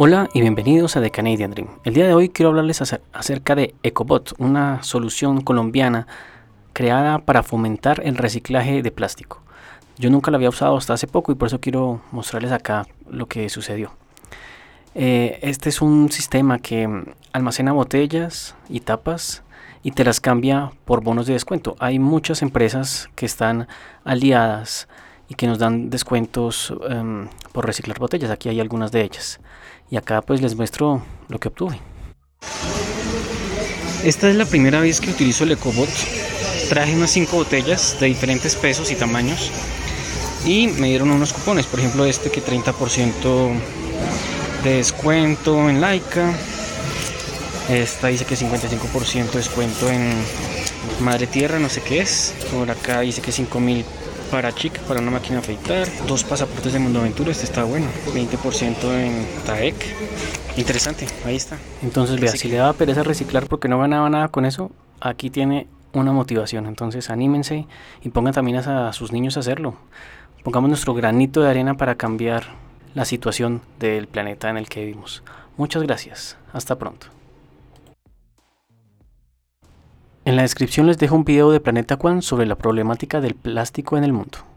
Hola y bienvenidos a The Canadian Dream. El día de hoy quiero hablarles acerca de EcoBot, una solución colombiana creada para fomentar el reciclaje de plástico. Yo nunca la había usado hasta hace poco y por eso quiero mostrarles acá lo que sucedió. Eh, este es un sistema que almacena botellas y tapas y te las cambia por bonos de descuento. Hay muchas empresas que están aliadas y que nos dan descuentos em, por reciclar botellas. Aquí hay algunas de ellas. Y acá pues les muestro lo que obtuve. Esta es la primera vez que utilizo el EcoBot. Traje unas 5 botellas de diferentes pesos y tamaños. Y me dieron unos cupones. Por ejemplo este que 30% de descuento en Laika. Esta dice que 55% descuento en Madre Tierra, no sé qué es. Por acá dice que 5000 para chica, para una máquina afeitar, dos pasaportes de Mundo Aventura, este está bueno, 20% en TAEC. Interesante, ahí está. Entonces, vea, si le daba pereza reciclar porque no ganaba nada con eso, aquí tiene una motivación. Entonces, anímense y pongan también a sus niños a hacerlo. Pongamos nuestro granito de arena para cambiar la situación del planeta en el que vivimos. Muchas gracias. Hasta pronto. En la descripción les dejo un video de Planeta Quan sobre la problemática del plástico en el mundo.